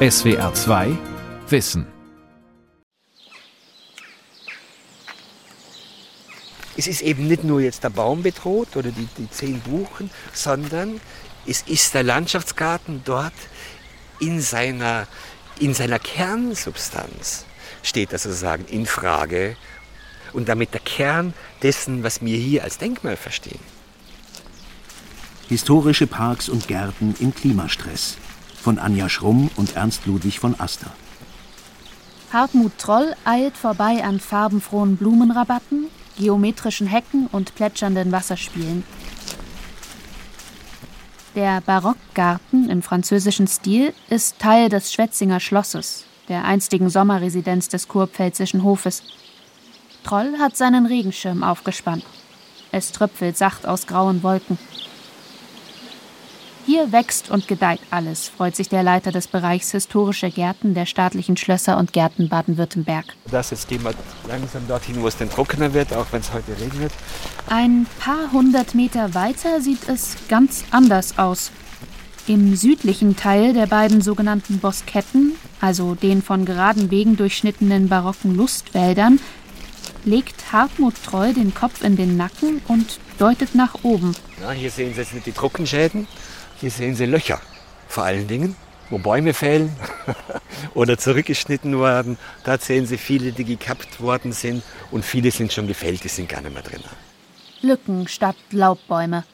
SWR 2 Wissen. Es ist eben nicht nur jetzt der Baum bedroht oder die, die zehn Buchen, sondern es ist der Landschaftsgarten dort in seiner, in seiner Kernsubstanz steht das sozusagen in Frage und damit der Kern dessen, was wir hier als Denkmal verstehen. Historische Parks und Gärten im Klimastress von Anja Schrumm und Ernst Ludwig von Aster. Hartmut Troll eilt vorbei an farbenfrohen Blumenrabatten, geometrischen Hecken und plätschernden Wasserspielen. Der Barockgarten im französischen Stil ist Teil des Schwetzinger Schlosses, der einstigen Sommerresidenz des kurpfälzischen Hofes. Troll hat seinen Regenschirm aufgespannt. Es tröpfelt sacht aus grauen Wolken. Hier wächst und gedeiht alles, freut sich der Leiter des Bereichs Historische Gärten der staatlichen Schlösser und Gärten Baden-Württemberg. Das jetzt gehen wir langsam dorthin, wo es dann trockener wird, auch wenn es heute regnet. Ein paar hundert Meter weiter sieht es ganz anders aus. Im südlichen Teil der beiden sogenannten Bosketten, also den von geraden Wegen durchschnittenen barocken Lustwäldern, legt Hartmut Treu den Kopf in den Nacken und deutet nach oben. Ja, hier sehen Sie jetzt nicht die Trockenschäden, hier sehen Sie Löcher. Vor allen Dingen, wo Bäume fällen oder zurückgeschnitten werden. Da sehen Sie viele, die gekappt worden sind und viele sind schon gefällt, die sind gar nicht mehr drin. Lücken statt Laubbäume.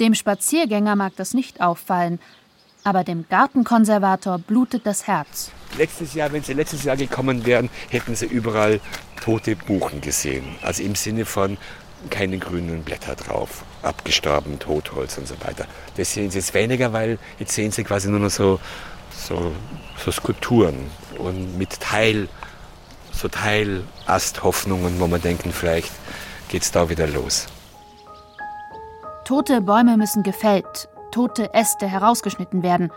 Dem Spaziergänger mag das nicht auffallen, aber dem Gartenkonservator blutet das Herz. Letztes Jahr, wenn Sie letztes Jahr gekommen wären, hätten Sie überall tote Buchen gesehen. Also im Sinne von keine grünen Blätter drauf, abgestorben, Totholz und so weiter. Das sehen Sie jetzt weniger, weil jetzt sehen Sie quasi nur noch so, so, so Skulpturen und mit Teil, so Teilasthhoffnungen, wo man denken, vielleicht geht es da wieder los. Tote Bäume müssen gefällt, tote Äste herausgeschnitten werden.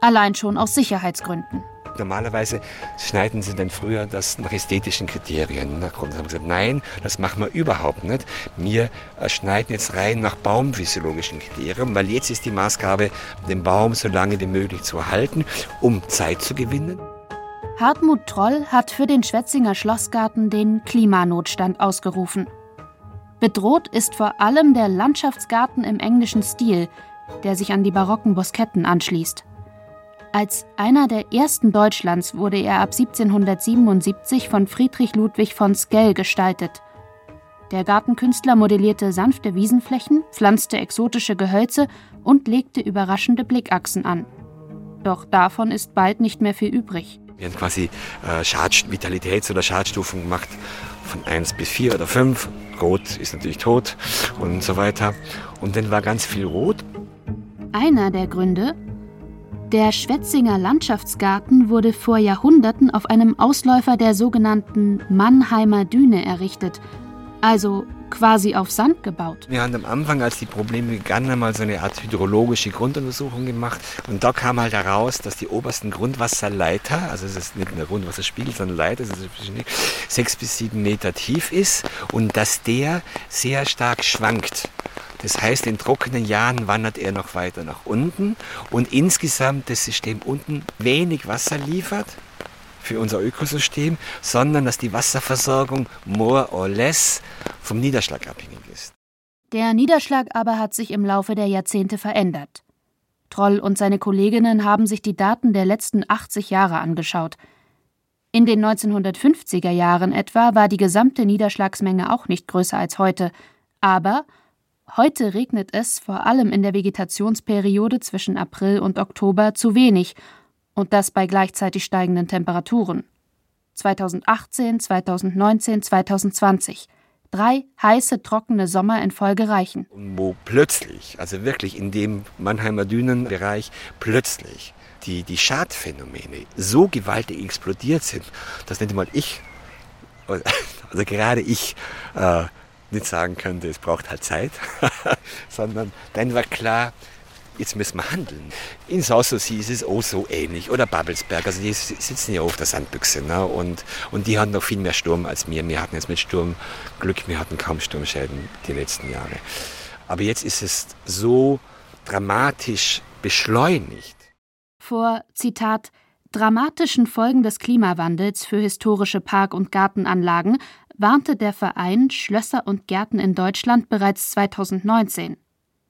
Allein schon aus Sicherheitsgründen. Normalerweise schneiden sie dann früher das nach ästhetischen Kriterien. Da haben sie gesagt, nein, das machen wir überhaupt nicht. Wir äh, schneiden jetzt rein nach baumphysiologischen Kriterien, weil jetzt ist die Maßgabe, den Baum so lange wie möglich zu erhalten, um Zeit zu gewinnen. Hartmut Troll hat für den Schwetzinger Schlossgarten den Klimanotstand ausgerufen. Bedroht ist vor allem der Landschaftsgarten im englischen Stil, der sich an die barocken Bosketten anschließt. Als einer der ersten Deutschlands wurde er ab 1777 von Friedrich Ludwig von Skell gestaltet. Der Gartenkünstler modellierte sanfte Wiesenflächen, pflanzte exotische Gehölze und legte überraschende Blickachsen an. Doch davon ist bald nicht mehr viel übrig. Wir haben quasi äh, Schad Vitalitäts- oder Schadstufen gemacht von 1 bis 4 oder 5. Rot ist natürlich tot und so weiter. Und dann war ganz viel Rot. Einer der Gründe, der Schwetzinger Landschaftsgarten wurde vor Jahrhunderten auf einem Ausläufer der sogenannten Mannheimer Düne errichtet, also quasi auf Sand gebaut. Wir haben am Anfang, als die Probleme begannen, einmal so eine Art hydrologische Grunduntersuchung gemacht. Und da kam halt heraus, dass die obersten Grundwasserleiter, also es ist nicht der Grundwasserspiegel, sondern Leiter, ist sechs bis sieben Meter tief ist und dass der sehr stark schwankt. Das heißt, in trockenen Jahren wandert er noch weiter nach unten und insgesamt das System unten wenig Wasser liefert für unser Ökosystem, sondern dass die Wasserversorgung more or less vom Niederschlag abhängig ist. Der Niederschlag aber hat sich im Laufe der Jahrzehnte verändert. Troll und seine Kolleginnen haben sich die Daten der letzten 80 Jahre angeschaut. In den 1950er Jahren etwa war die gesamte Niederschlagsmenge auch nicht größer als heute, aber Heute regnet es, vor allem in der Vegetationsperiode zwischen April und Oktober, zu wenig, und das bei gleichzeitig steigenden Temperaturen. 2018, 2019, 2020. Drei heiße, trockene Sommer in Folge reichen. Wo plötzlich, also wirklich in dem Mannheimer Dünenbereich, plötzlich die, die Schadphänomene so gewaltig explodiert sind, dass nicht einmal ich, also gerade ich, äh, nicht sagen könnte, es braucht halt Zeit, sondern dann war klar, jetzt müssen wir handeln. In Sanssouci ist es auch so ähnlich oder Babelsberg, also die sitzen ja auf der Sandbüchse ne? und, und die hatten noch viel mehr Sturm als wir. Wir hatten jetzt mit Sturm Glück, wir hatten kaum Sturmschäden die letzten Jahre. Aber jetzt ist es so dramatisch beschleunigt. Vor, Zitat, dramatischen Folgen des Klimawandels für historische Park- und Gartenanlagen warnte der Verein Schlösser und Gärten in Deutschland bereits 2019.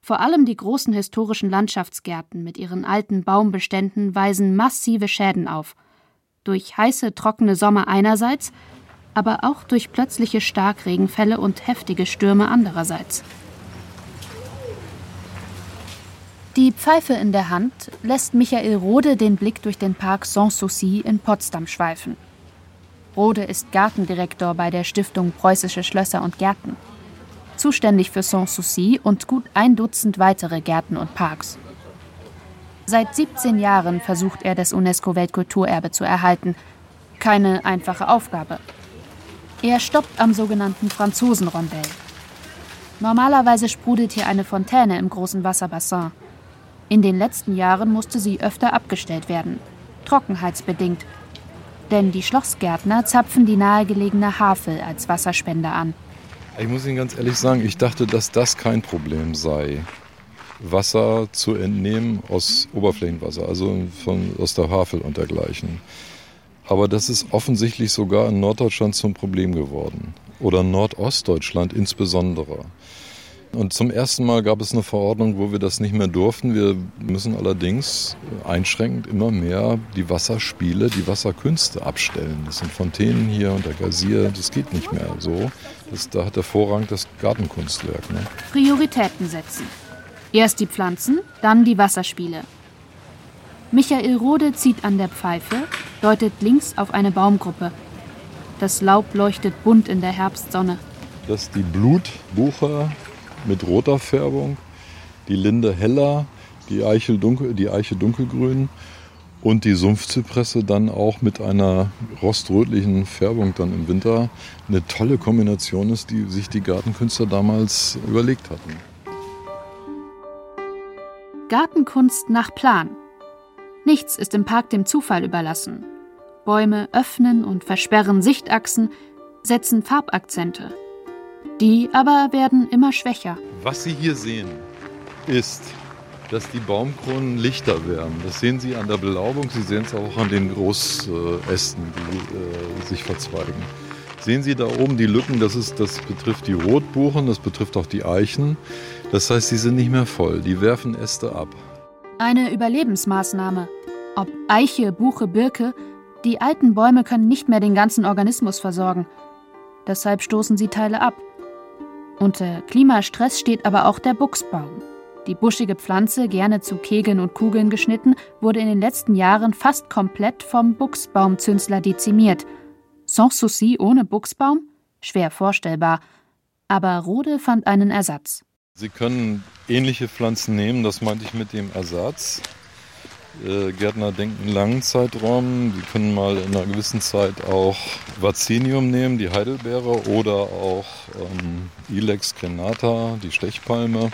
Vor allem die großen historischen Landschaftsgärten mit ihren alten Baumbeständen weisen massive Schäden auf. Durch heiße, trockene Sommer einerseits, aber auch durch plötzliche Starkregenfälle und heftige Stürme andererseits. Die Pfeife in der Hand lässt Michael Rode den Blick durch den Park Sanssouci in Potsdam schweifen. Rode ist Gartendirektor bei der Stiftung Preußische Schlösser und Gärten. Zuständig für Sanssouci und gut ein Dutzend weitere Gärten und Parks. Seit 17 Jahren versucht er, das UNESCO-Weltkulturerbe zu erhalten. Keine einfache Aufgabe. Er stoppt am sogenannten Franzosenrondell. Normalerweise sprudelt hier eine Fontäne im großen Wasserbassin. In den letzten Jahren musste sie öfter abgestellt werden, trockenheitsbedingt. Denn die Schlossgärtner zapfen die nahegelegene Havel als Wasserspender an. Ich muss Ihnen ganz ehrlich sagen, ich dachte, dass das kein Problem sei. Wasser zu entnehmen aus Oberflächenwasser, also von, aus der Havel und dergleichen. Aber das ist offensichtlich sogar in Norddeutschland zum Problem geworden. Oder Nordostdeutschland insbesondere. Und zum ersten Mal gab es eine Verordnung, wo wir das nicht mehr durften. Wir müssen allerdings einschränkend immer mehr die Wasserspiele, die Wasserkünste abstellen. Das sind Fontänen hier und der Gazier, das geht nicht mehr so. Das, da hat der Vorrang das Gartenkunstwerk. Ne? Prioritäten setzen. Erst die Pflanzen, dann die Wasserspiele. Michael Rode zieht an der Pfeife, deutet links auf eine Baumgruppe. Das Laub leuchtet bunt in der Herbstsonne. Das ist die Blutbuche mit roter Färbung, die Linde heller, die Eiche, dunkel, die Eiche dunkelgrün und die Sumpfzypresse dann auch mit einer roströtlichen Färbung dann im Winter eine tolle Kombination ist, die sich die Gartenkünstler damals überlegt hatten. Gartenkunst nach Plan. Nichts ist im Park dem Zufall überlassen. Bäume öffnen und versperren Sichtachsen, setzen Farbakzente, die aber werden immer schwächer. Was Sie hier sehen, ist, dass die Baumkronen lichter werden. Das sehen Sie an der Belaubung, Sie sehen es auch an den Großästen, die äh, sich verzweigen. Sehen Sie da oben die Lücken, das, ist, das betrifft die Rotbuchen, das betrifft auch die Eichen. Das heißt, sie sind nicht mehr voll, die werfen Äste ab. Eine Überlebensmaßnahme. Ob Eiche, Buche, Birke, die alten Bäume können nicht mehr den ganzen Organismus versorgen. Deshalb stoßen sie Teile ab. Unter Klimastress steht aber auch der Buchsbaum. Die buschige Pflanze, gerne zu Kegeln und Kugeln geschnitten, wurde in den letzten Jahren fast komplett vom Buchsbaumzünsler dezimiert. Sans souci ohne Buchsbaum? Schwer vorstellbar. Aber Rode fand einen Ersatz. Sie können ähnliche Pflanzen nehmen, das meinte ich mit dem Ersatz. Äh, Gärtner denken langen Zeitraum. Sie können mal in einer gewissen Zeit auch Vaccinium nehmen, die Heidelbeere, oder auch ähm, Ilex crenata, die Stechpalme.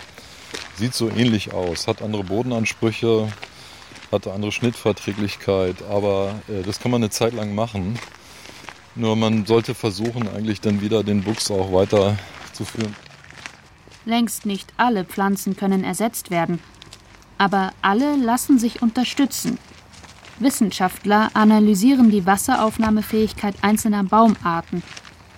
Sieht so ähnlich aus, hat andere Bodenansprüche, hat eine andere Schnittverträglichkeit, aber äh, das kann man eine Zeit lang machen. Nur man sollte versuchen, eigentlich dann wieder den Buchs auch weiterzuführen. Längst nicht alle Pflanzen können ersetzt werden aber alle lassen sich unterstützen. Wissenschaftler analysieren die Wasseraufnahmefähigkeit einzelner Baumarten.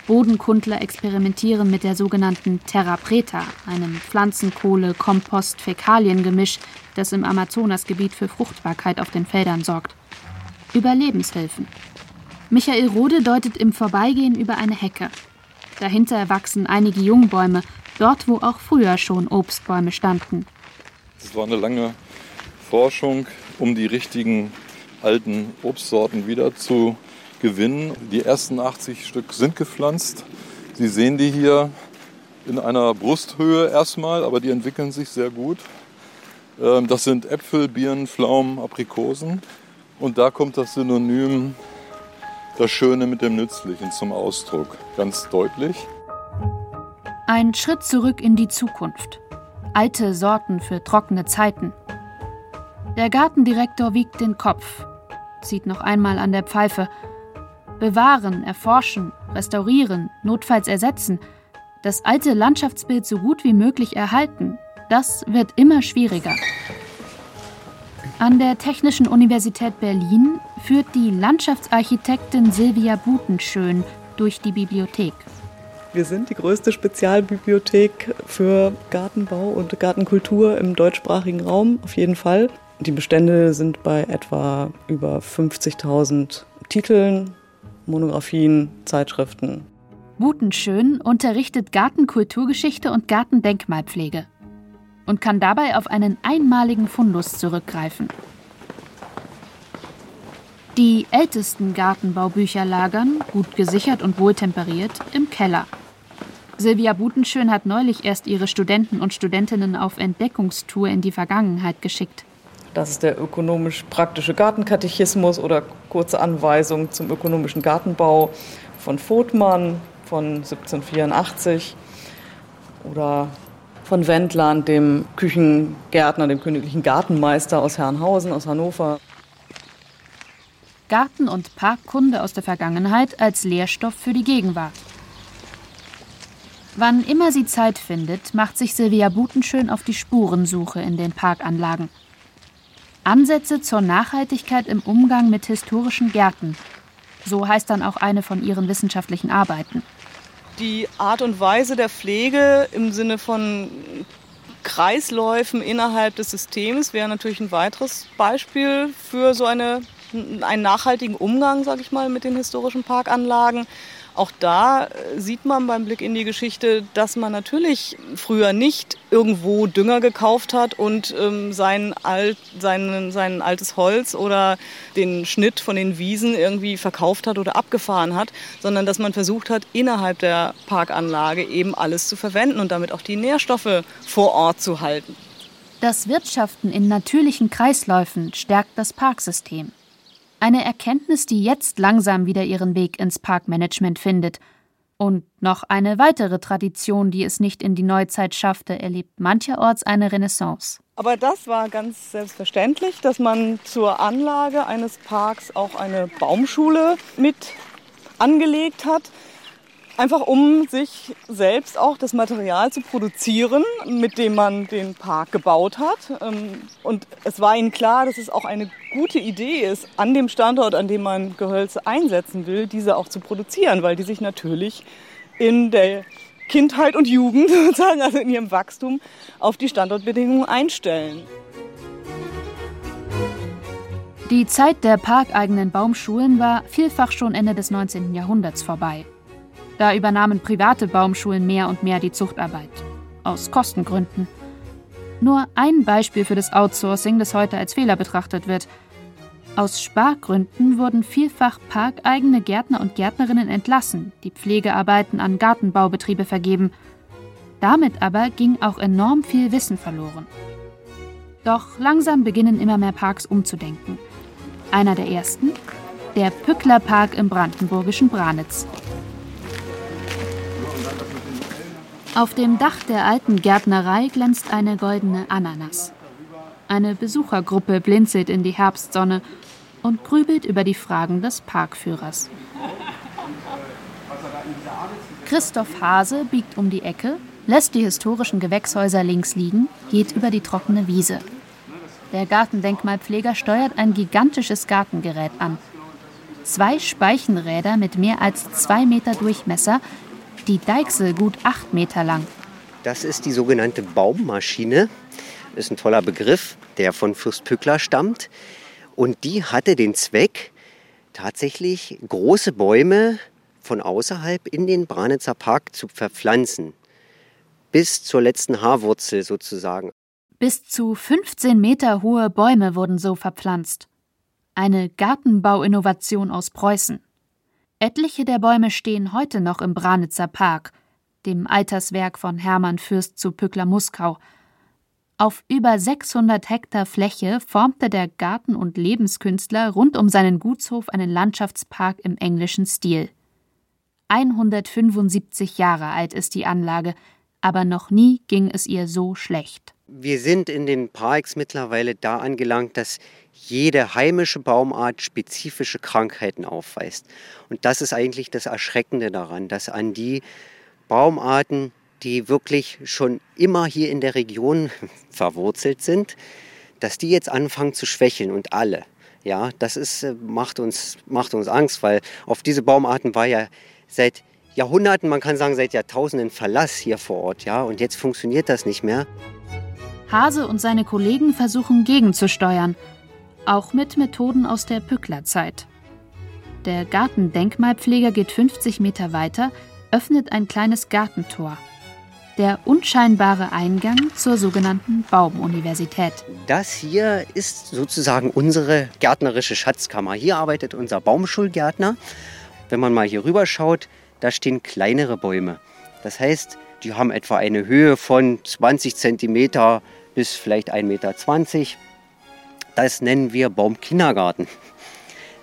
Bodenkundler experimentieren mit der sogenannten Terra Preta, einem Pflanzenkohle-Kompost-Fäkalien-Gemisch, das im Amazonasgebiet für Fruchtbarkeit auf den Feldern sorgt. Überlebenshilfen. Michael Rode deutet im Vorbeigehen über eine Hecke. Dahinter wachsen einige Jungbäume, dort wo auch früher schon Obstbäume standen. Es war eine lange Forschung, um die richtigen alten Obstsorten wieder zu gewinnen. Die ersten 80 Stück sind gepflanzt. Sie sehen die hier in einer Brusthöhe erstmal, aber die entwickeln sich sehr gut. Ähm, das sind Äpfel, Birnen, Pflaumen, Aprikosen. Und da kommt das Synonym das Schöne mit dem Nützlichen zum Ausdruck, ganz deutlich. Ein Schritt zurück in die Zukunft alte Sorten für trockene Zeiten. Der Gartendirektor wiegt den Kopf, zieht noch einmal an der Pfeife. Bewahren, erforschen, restaurieren, notfalls ersetzen, das alte Landschaftsbild so gut wie möglich erhalten, das wird immer schwieriger. An der Technischen Universität Berlin führt die Landschaftsarchitektin Silvia Butenschön durch die Bibliothek. Wir sind die größte Spezialbibliothek für Gartenbau und Gartenkultur im deutschsprachigen Raum, auf jeden Fall. Die Bestände sind bei etwa über 50.000 Titeln, Monographien, Zeitschriften. Butenschön unterrichtet Gartenkulturgeschichte und Gartendenkmalpflege und kann dabei auf einen einmaligen Fundus zurückgreifen. Die ältesten Gartenbaubücher lagern, gut gesichert und wohltemperiert, im Keller. Silvia Butenschön hat neulich erst ihre Studenten und Studentinnen auf Entdeckungstour in die Vergangenheit geschickt. Das ist der ökonomisch-praktische Gartenkatechismus oder kurze Anweisung zum ökonomischen Gartenbau von Vogtmann von 1784 oder von Wendland, dem Küchengärtner, dem königlichen Gartenmeister aus Herrenhausen, aus Hannover. Garten- und Parkkunde aus der Vergangenheit als Lehrstoff für die Gegenwart. Wann immer sie Zeit findet, macht sich Silvia Butenschön auf die Spurensuche in den Parkanlagen. Ansätze zur Nachhaltigkeit im Umgang mit historischen Gärten. So heißt dann auch eine von ihren wissenschaftlichen Arbeiten die Art und Weise der Pflege im Sinne von Kreisläufen innerhalb des Systems wäre natürlich ein weiteres Beispiel für so eine, einen nachhaltigen Umgang, sage ich mal, mit den historischen Parkanlagen. Auch da äh, sieht man beim Blick in die Geschichte, dass man natürlich früher nicht irgendwo Dünger gekauft hat und ähm, sein, alt, sein, sein altes Holz oder den Schnitt von den Wiesen irgendwie verkauft hat oder abgefahren hat, sondern dass man versucht hat, innerhalb der Parkanlage eben alles zu verwenden und damit auch die Nährstoffe vor Ort zu halten. Das Wirtschaften in natürlichen Kreisläufen stärkt das Parksystem. Eine Erkenntnis, die jetzt langsam wieder ihren Weg ins Parkmanagement findet. Und noch eine weitere Tradition, die es nicht in die Neuzeit schaffte, erlebt mancherorts eine Renaissance. Aber das war ganz selbstverständlich, dass man zur Anlage eines Parks auch eine Baumschule mit angelegt hat. Einfach um sich selbst auch das Material zu produzieren, mit dem man den Park gebaut hat. Ähm, und es war ihnen klar, dass es auch eine gute Idee ist, an dem Standort, an dem man Gehölze einsetzen will, diese auch zu produzieren, weil die sich natürlich in der Kindheit und Jugend sozusagen, also in ihrem Wachstum, auf die Standortbedingungen einstellen. Die Zeit der parkeigenen Baumschulen war vielfach schon Ende des 19. Jahrhunderts vorbei. Da übernahmen private Baumschulen mehr und mehr die Zuchtarbeit. Aus Kostengründen. Nur ein Beispiel für das Outsourcing, das heute als Fehler betrachtet wird. Aus Spargründen wurden vielfach parkeigene Gärtner und Gärtnerinnen entlassen, die Pflegearbeiten an Gartenbaubetriebe vergeben. Damit aber ging auch enorm viel Wissen verloren. Doch langsam beginnen immer mehr Parks umzudenken. Einer der ersten? Der Pückler Park im brandenburgischen Branitz. Auf dem Dach der alten Gärtnerei glänzt eine goldene Ananas. Eine Besuchergruppe blinzelt in die Herbstsonne und grübelt über die Fragen des Parkführers. Christoph Hase biegt um die Ecke, lässt die historischen Gewächshäuser links liegen, geht über die trockene Wiese. Der Gartendenkmalpfleger steuert ein gigantisches Gartengerät an. Zwei Speichenräder mit mehr als zwei Meter Durchmesser die Deichsel gut acht Meter lang. Das ist die sogenannte Baummaschine. Das ist ein toller Begriff, der von Fürst Pückler stammt. Und die hatte den Zweck, tatsächlich große Bäume von außerhalb in den Branitzer Park zu verpflanzen. Bis zur letzten Haarwurzel sozusagen. Bis zu 15 Meter hohe Bäume wurden so verpflanzt. Eine Gartenbauinnovation aus Preußen. Etliche der Bäume stehen heute noch im Branitzer Park, dem Alterswerk von Hermann Fürst zu Pückler-Muskau. Auf über 600 Hektar Fläche formte der Garten- und Lebenskünstler rund um seinen Gutshof einen Landschaftspark im englischen Stil. 175 Jahre alt ist die Anlage, aber noch nie ging es ihr so schlecht. Wir sind in den Parks mittlerweile da angelangt, dass jede heimische Baumart spezifische Krankheiten aufweist. Und das ist eigentlich das Erschreckende daran, dass an die Baumarten, die wirklich schon immer hier in der Region verwurzelt sind, dass die jetzt anfangen zu schwächeln und alle. Ja, das ist, äh, macht, uns, macht uns Angst, weil auf diese Baumarten war ja seit Jahrhunderten, man kann sagen seit Jahrtausenden Verlass hier vor Ort. Ja, und jetzt funktioniert das nicht mehr. Hase und seine Kollegen versuchen gegenzusteuern, auch mit Methoden aus der Pücklerzeit. Der Gartendenkmalpfleger geht 50 Meter weiter, öffnet ein kleines Gartentor. Der unscheinbare Eingang zur sogenannten Baumuniversität. Das hier ist sozusagen unsere gärtnerische Schatzkammer. Hier arbeitet unser Baumschulgärtner. Wenn man mal hier rüber schaut, da stehen kleinere Bäume. Das heißt, die haben etwa eine Höhe von 20 Zentimeter bis vielleicht 1,20 Meter. Das nennen wir Baumkindergarten.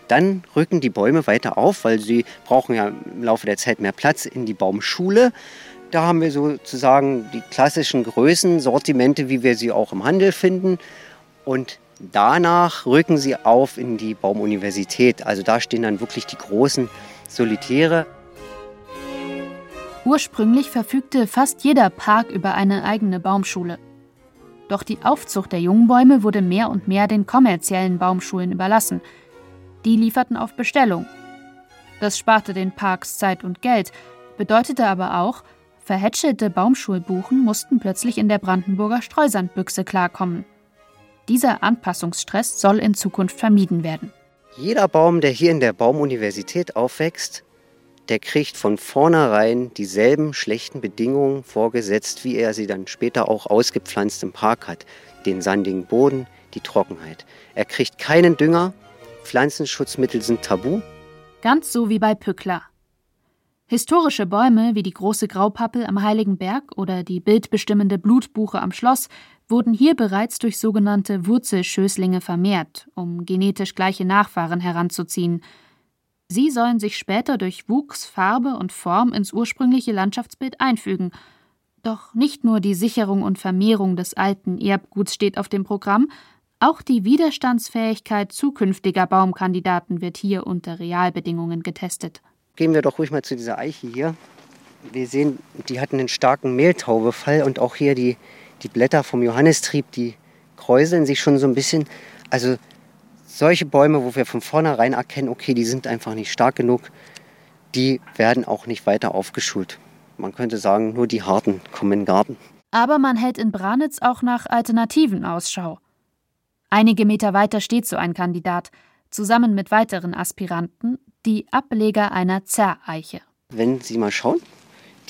Dann rücken die Bäume weiter auf, weil sie brauchen ja im Laufe der Zeit mehr Platz in die Baumschule. Da haben wir sozusagen die klassischen Größensortimente, wie wir sie auch im Handel finden. Und danach rücken sie auf in die Baumuniversität. Also da stehen dann wirklich die großen Solitäre. Ursprünglich verfügte fast jeder Park über eine eigene Baumschule. Doch die Aufzucht der Jungbäume wurde mehr und mehr den kommerziellen Baumschulen überlassen. Die lieferten auf Bestellung. Das sparte den Parks Zeit und Geld, bedeutete aber auch, verhätschelte Baumschulbuchen mussten plötzlich in der Brandenburger Streusandbüchse klarkommen. Dieser Anpassungsstress soll in Zukunft vermieden werden. Jeder Baum, der hier in der Baumuniversität aufwächst, der kriegt von vornherein dieselben schlechten Bedingungen vorgesetzt, wie er sie dann später auch ausgepflanzt im Park hat. Den sandigen Boden, die Trockenheit. Er kriegt keinen Dünger, Pflanzenschutzmittel sind tabu. Ganz so wie bei Pückler. Historische Bäume wie die große Graupappel am Heiligen Berg oder die bildbestimmende Blutbuche am Schloss wurden hier bereits durch sogenannte Wurzelschößlinge vermehrt, um genetisch gleiche Nachfahren heranzuziehen – Sie sollen sich später durch Wuchs, Farbe und Form ins ursprüngliche Landschaftsbild einfügen. Doch nicht nur die Sicherung und Vermehrung des alten Erbguts steht auf dem Programm, auch die Widerstandsfähigkeit zukünftiger Baumkandidaten wird hier unter Realbedingungen getestet. Gehen wir doch ruhig mal zu dieser Eiche hier. Wir sehen, die hatten einen starken Mehltaubefall und auch hier die, die Blätter vom Johannistrieb, die kräuseln sich schon so ein bisschen. Also solche Bäume, wo wir von vornherein erkennen, okay, die sind einfach nicht stark genug, die werden auch nicht weiter aufgeschult. Man könnte sagen, nur die Harten kommen in den Garten. Aber man hält in Branitz auch nach Alternativen Ausschau. Einige Meter weiter steht so ein Kandidat, zusammen mit weiteren Aspiranten, die Ableger einer Zerreiche. Wenn Sie mal schauen,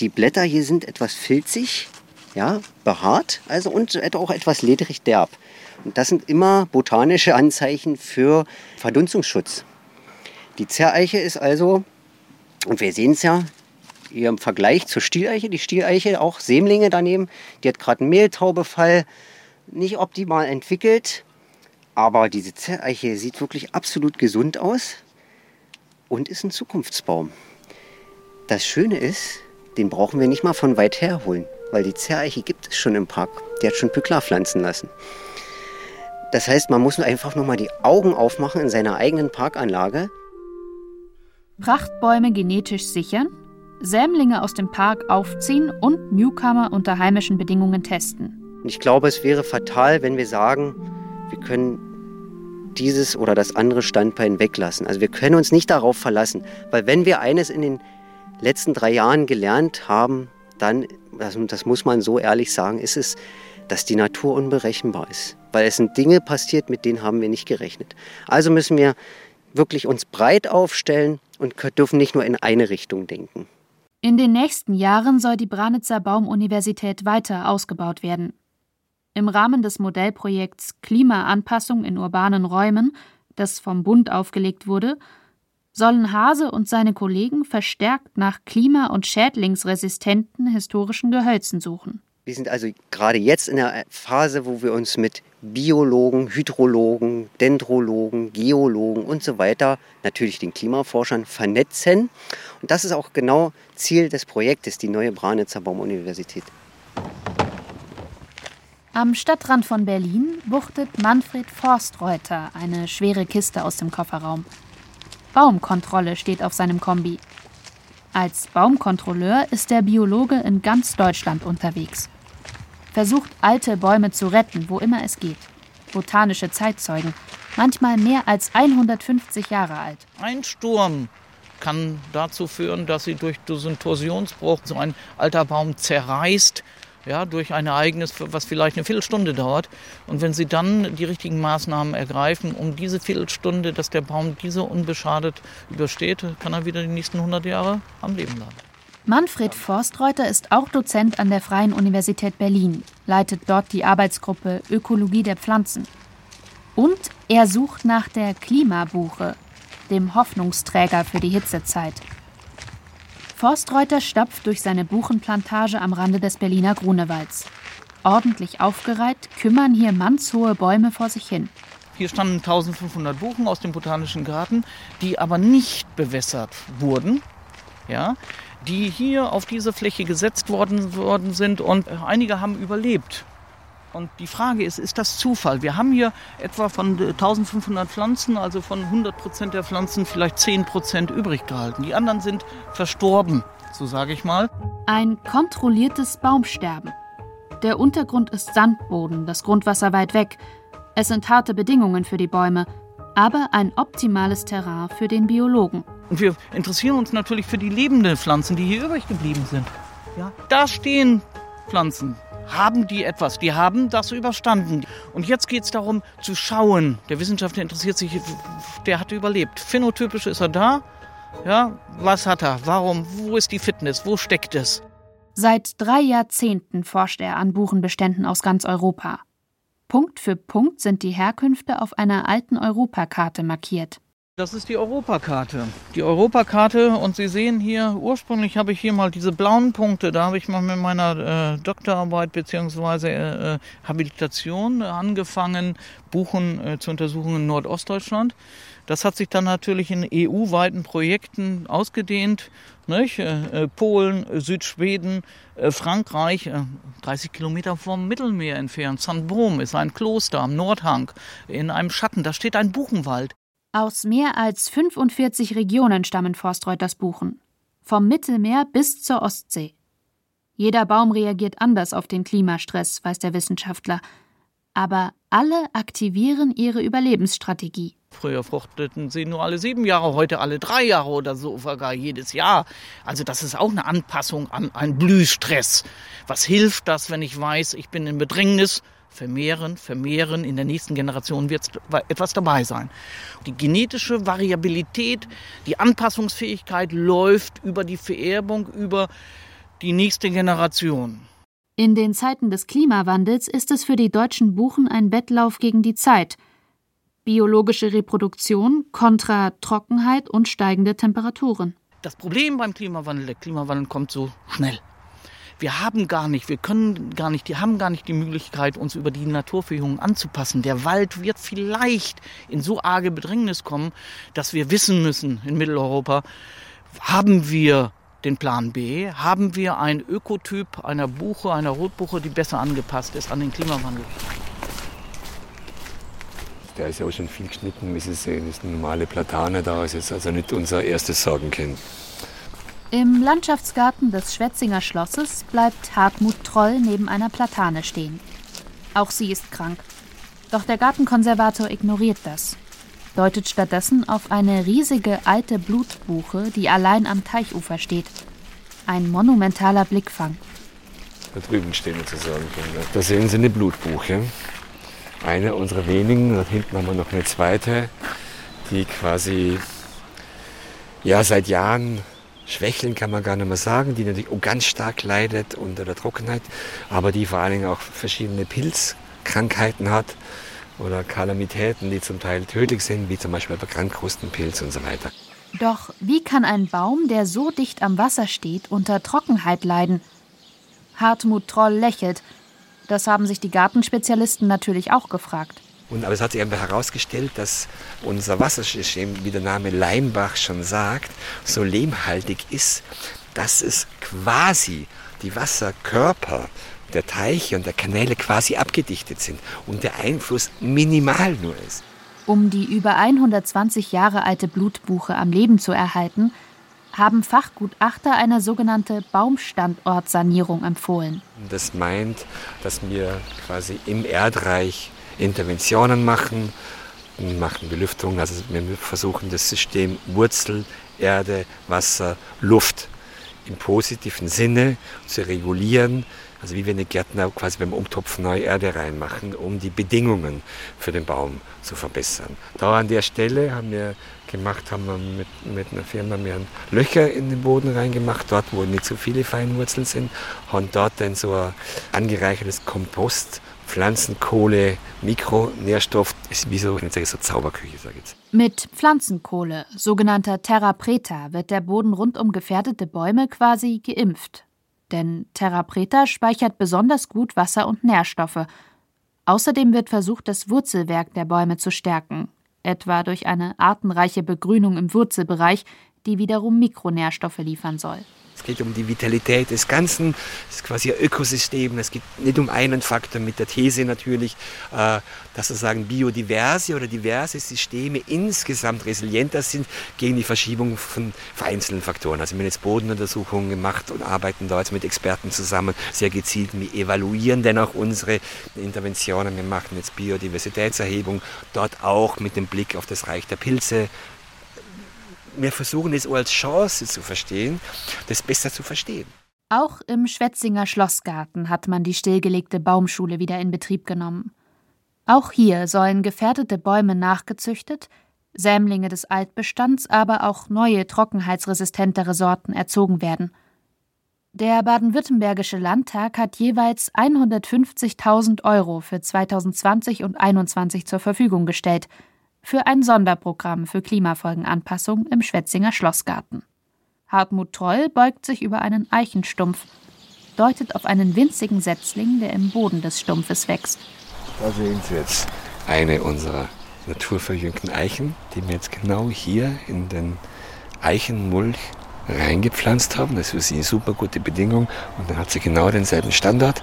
die Blätter hier sind etwas filzig, ja, behaart, also und auch etwas ledrig derb. Und das sind immer botanische Anzeichen für Verdunstungsschutz. Die Zerreiche ist also, und wir sehen es ja, hier im Vergleich zur Stieleiche, die Stieleiche auch Sämlinge daneben, die hat gerade einen Mehltaubefall, nicht optimal entwickelt, aber diese Zerreiche sieht wirklich absolut gesund aus und ist ein Zukunftsbaum. Das Schöne ist, den brauchen wir nicht mal von weit her holen, weil die Zerreiche gibt es schon im Park. Die hat schon Pückler pflanzen lassen. Das heißt, man muss einfach nur mal die Augen aufmachen in seiner eigenen Parkanlage. Prachtbäume genetisch sichern, Sämlinge aus dem Park aufziehen und Newcomer unter heimischen Bedingungen testen. Ich glaube, es wäre fatal, wenn wir sagen, wir können dieses oder das andere Standbein weglassen. Also wir können uns nicht darauf verlassen, weil wenn wir eines in den letzten drei Jahren gelernt haben, dann, das muss man so ehrlich sagen, ist es, dass die Natur unberechenbar ist weil es sind Dinge passiert, mit denen haben wir nicht gerechnet. Also müssen wir wirklich uns breit aufstellen und dürfen nicht nur in eine Richtung denken. In den nächsten Jahren soll die Branitzer Baumuniversität weiter ausgebaut werden. Im Rahmen des Modellprojekts Klimaanpassung in urbanen Räumen, das vom Bund aufgelegt wurde, sollen Hase und seine Kollegen verstärkt nach klima- und schädlingsresistenten historischen Gehölzen suchen. Wir sind also gerade jetzt in der Phase, wo wir uns mit Biologen, Hydrologen, Dendrologen, Geologen und so weiter, natürlich den Klimaforschern vernetzen. Und das ist auch genau Ziel des Projektes, die neue Branitzer Baumuniversität. Am Stadtrand von Berlin wuchtet Manfred Forstreuter eine schwere Kiste aus dem Kofferraum. Baumkontrolle steht auf seinem Kombi. Als Baumkontrolleur ist der Biologe in ganz Deutschland unterwegs versucht, alte Bäume zu retten, wo immer es geht. botanische Zeitzeugen, manchmal mehr als 150 Jahre alt. Ein Sturm kann dazu führen, dass sie durch diesen Torsionsbruch so ein alter Baum zerreißt, ja, durch ein Ereignis, was vielleicht eine Viertelstunde dauert. Und wenn Sie dann die richtigen Maßnahmen ergreifen, um diese Viertelstunde, dass der Baum diese unbeschadet übersteht, kann er wieder die nächsten 100 Jahre am Leben bleiben. Manfred Forstreuter ist auch Dozent an der Freien Universität Berlin, leitet dort die Arbeitsgruppe Ökologie der Pflanzen. Und er sucht nach der Klimabuche, dem Hoffnungsträger für die Hitzezeit. Forstreuter stapft durch seine Buchenplantage am Rande des Berliner Grunewalds. Ordentlich aufgereiht kümmern hier mannshohe Bäume vor sich hin. Hier standen 1500 Buchen aus dem Botanischen Garten, die aber nicht bewässert wurden. Ja, die hier auf diese Fläche gesetzt worden, worden sind und einige haben überlebt. Und die Frage ist, ist das Zufall? Wir haben hier etwa von 1500 Pflanzen, also von 100 Prozent der Pflanzen vielleicht 10 Prozent übrig gehalten. Die anderen sind verstorben, so sage ich mal. Ein kontrolliertes Baumsterben. Der Untergrund ist Sandboden, das Grundwasser weit weg. Es sind harte Bedingungen für die Bäume, aber ein optimales Terrain für den Biologen. Und wir interessieren uns natürlich für die lebenden Pflanzen, die hier übrig geblieben sind. Ja, da stehen Pflanzen, haben die etwas, die haben das überstanden. Und jetzt geht es darum zu schauen. Der Wissenschaftler interessiert sich, der hat überlebt. Phänotypisch ist er da. Ja, was hat er? Warum? Wo ist die Fitness? Wo steckt es? Seit drei Jahrzehnten forscht er an Buchenbeständen aus ganz Europa. Punkt für Punkt sind die Herkünfte auf einer alten Europakarte markiert. Das ist die Europakarte. Die Europakarte und Sie sehen hier, ursprünglich habe ich hier mal diese blauen Punkte, da habe ich mal mit meiner äh, Doktorarbeit bzw. Äh, Habilitation angefangen, Buchen äh, zu untersuchen in Nordostdeutschland. Das hat sich dann natürlich in EU-weiten Projekten ausgedehnt. Nicht? Äh, äh, Polen, Südschweden, äh, Frankreich, 30 Kilometer vom Mittelmeer entfernt. St. Brom ist ein Kloster am Nordhang in einem Schatten. Da steht ein Buchenwald. Aus mehr als 45 Regionen stammen Forstreuters Buchen. Vom Mittelmeer bis zur Ostsee. Jeder Baum reagiert anders auf den Klimastress, weiß der Wissenschaftler. Aber alle aktivieren ihre Überlebensstrategie. Früher fruchteten sie nur alle sieben Jahre, heute alle drei Jahre oder so, sogar jedes Jahr. Also das ist auch eine Anpassung an einen Blühstress. Was hilft das, wenn ich weiß, ich bin in Bedrängnis? Vermehren, vermehren. In der nächsten Generation wird etwas dabei sein. Die genetische Variabilität, die Anpassungsfähigkeit läuft über die Vererbung, über die nächste Generation. In den Zeiten des Klimawandels ist es für die deutschen Buchen ein Wettlauf gegen die Zeit. Biologische Reproduktion kontra Trockenheit und steigende Temperaturen. Das Problem beim Klimawandel, der Klimawandel kommt so schnell wir haben gar nicht, wir können gar nicht, die haben gar nicht die Möglichkeit, uns über die Naturverjüngung anzupassen. Der Wald wird vielleicht in so arge Bedrängnis kommen, dass wir wissen müssen in Mitteleuropa, haben wir den Plan B, haben wir einen Ökotyp einer Buche, einer Rotbuche, die besser angepasst ist an den Klimawandel. Der ist ja auch schon viel geschnitten, wie sehen. Das ist eine normale Platane da. Es ist also nicht unser erstes Sorgenkind. Im Landschaftsgarten des Schwetzinger Schlosses bleibt Hartmut Troll neben einer Platane stehen. Auch sie ist krank. Doch der Gartenkonservator ignoriert das, deutet stattdessen auf eine riesige alte Blutbuche, die allein am Teichufer steht. Ein monumentaler Blickfang. Da drüben stehen wir zusammen. Da sehen Sie eine Blutbuche. Eine unserer wenigen. Da hinten haben wir noch eine zweite, die quasi ja, seit Jahren Schwächeln kann man gar nicht mehr sagen, die natürlich auch ganz stark leidet unter der Trockenheit, aber die vor allen Dingen auch verschiedene Pilzkrankheiten hat oder Kalamitäten, die zum Teil tödlich sind, wie zum Beispiel bei Krankkrustenpilz und so weiter. Doch wie kann ein Baum, der so dicht am Wasser steht, unter Trockenheit leiden? Hartmut Troll lächelt. Das haben sich die Gartenspezialisten natürlich auch gefragt. Und, aber es hat sich einfach herausgestellt, dass unser Wassersystem, wie der Name Leimbach schon sagt, so lehmhaltig ist, dass es quasi die Wasserkörper der Teiche und der Kanäle quasi abgedichtet sind und der Einfluss minimal nur ist. Um die über 120 Jahre alte Blutbuche am Leben zu erhalten, haben Fachgutachter eine sogenannte Baumstandortsanierung empfohlen. Das meint, dass wir quasi im Erdreich Interventionen machen, machen Belüftung. Also wir versuchen das System Wurzel, Erde, Wasser, Luft im positiven Sinne zu regulieren. Also wie wenn die Gärtner quasi beim Umtopfen neue Erde reinmachen, um die Bedingungen für den Baum zu verbessern. Da an der Stelle haben wir gemacht, haben wir mit, mit einer Firma mehr Löcher in den Boden reingemacht, dort wo nicht so viele Feinwurzeln sind, haben dort dann so ein angereichertes Kompost Pflanzenkohle, Mikronährstoff, ist wie so, ich sage, so Zauberküche, sage ich jetzt. Mit Pflanzenkohle, sogenannter Terra Preta, wird der Boden rund um gefährdete Bäume quasi geimpft. Denn Terra Preta speichert besonders gut Wasser und Nährstoffe. Außerdem wird versucht, das Wurzelwerk der Bäume zu stärken, etwa durch eine artenreiche Begrünung im Wurzelbereich, die wiederum Mikronährstoffe liefern soll. Es geht um die Vitalität des Ganzen. Es ist quasi ein Ökosystem. Es geht nicht um einen Faktor mit der These natürlich, äh, dass sozusagen biodiverse oder diverse Systeme insgesamt resilienter sind gegen die Verschiebung von einzelnen Faktoren. Also wir haben jetzt Bodenuntersuchungen gemacht und arbeiten da jetzt mit Experten zusammen, sehr gezielt. Wir evaluieren dann auch unsere Interventionen. Wir machen jetzt Biodiversitätserhebung, dort auch mit dem Blick auf das Reich der Pilze, wir versuchen es als Chance zu verstehen, das besser zu verstehen. Auch im Schwetzinger Schlossgarten hat man die stillgelegte Baumschule wieder in Betrieb genommen. Auch hier sollen gefährdete Bäume nachgezüchtet, Sämlinge des Altbestands, aber auch neue trockenheitsresistentere Sorten erzogen werden. Der baden-württembergische Landtag hat jeweils 150.000 Euro für 2020 und 2021 zur Verfügung gestellt – für ein Sonderprogramm für Klimafolgenanpassung im Schwetzinger Schlossgarten. Hartmut Troll beugt sich über einen Eichenstumpf, deutet auf einen winzigen Setzling, der im Boden des Stumpfes wächst. Da sehen Sie jetzt eine unserer naturverjüngten Eichen, die wir jetzt genau hier in den Eichenmulch reingepflanzt haben. Das ist für sie eine super gute Bedingung und dann hat sie genau denselben Standard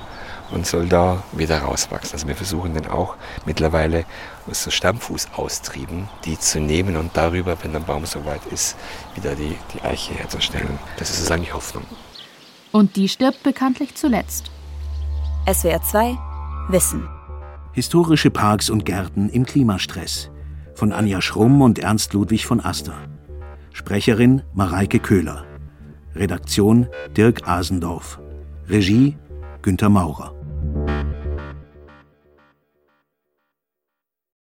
und soll da wieder rauswachsen. Also wir versuchen dann auch mittlerweile so Stammfußaustrieben, die zu nehmen und darüber, wenn der Baum soweit ist, wieder die, die Eiche herzustellen. Das ist sozusagen die Hoffnung. Und die stirbt bekanntlich zuletzt. SWR 2 Wissen. Historische Parks und Gärten im Klimastress. Von Anja Schrumm und Ernst Ludwig von Aster. Sprecherin Mareike Köhler. Redaktion Dirk Asendorf. Regie Günter Maurer.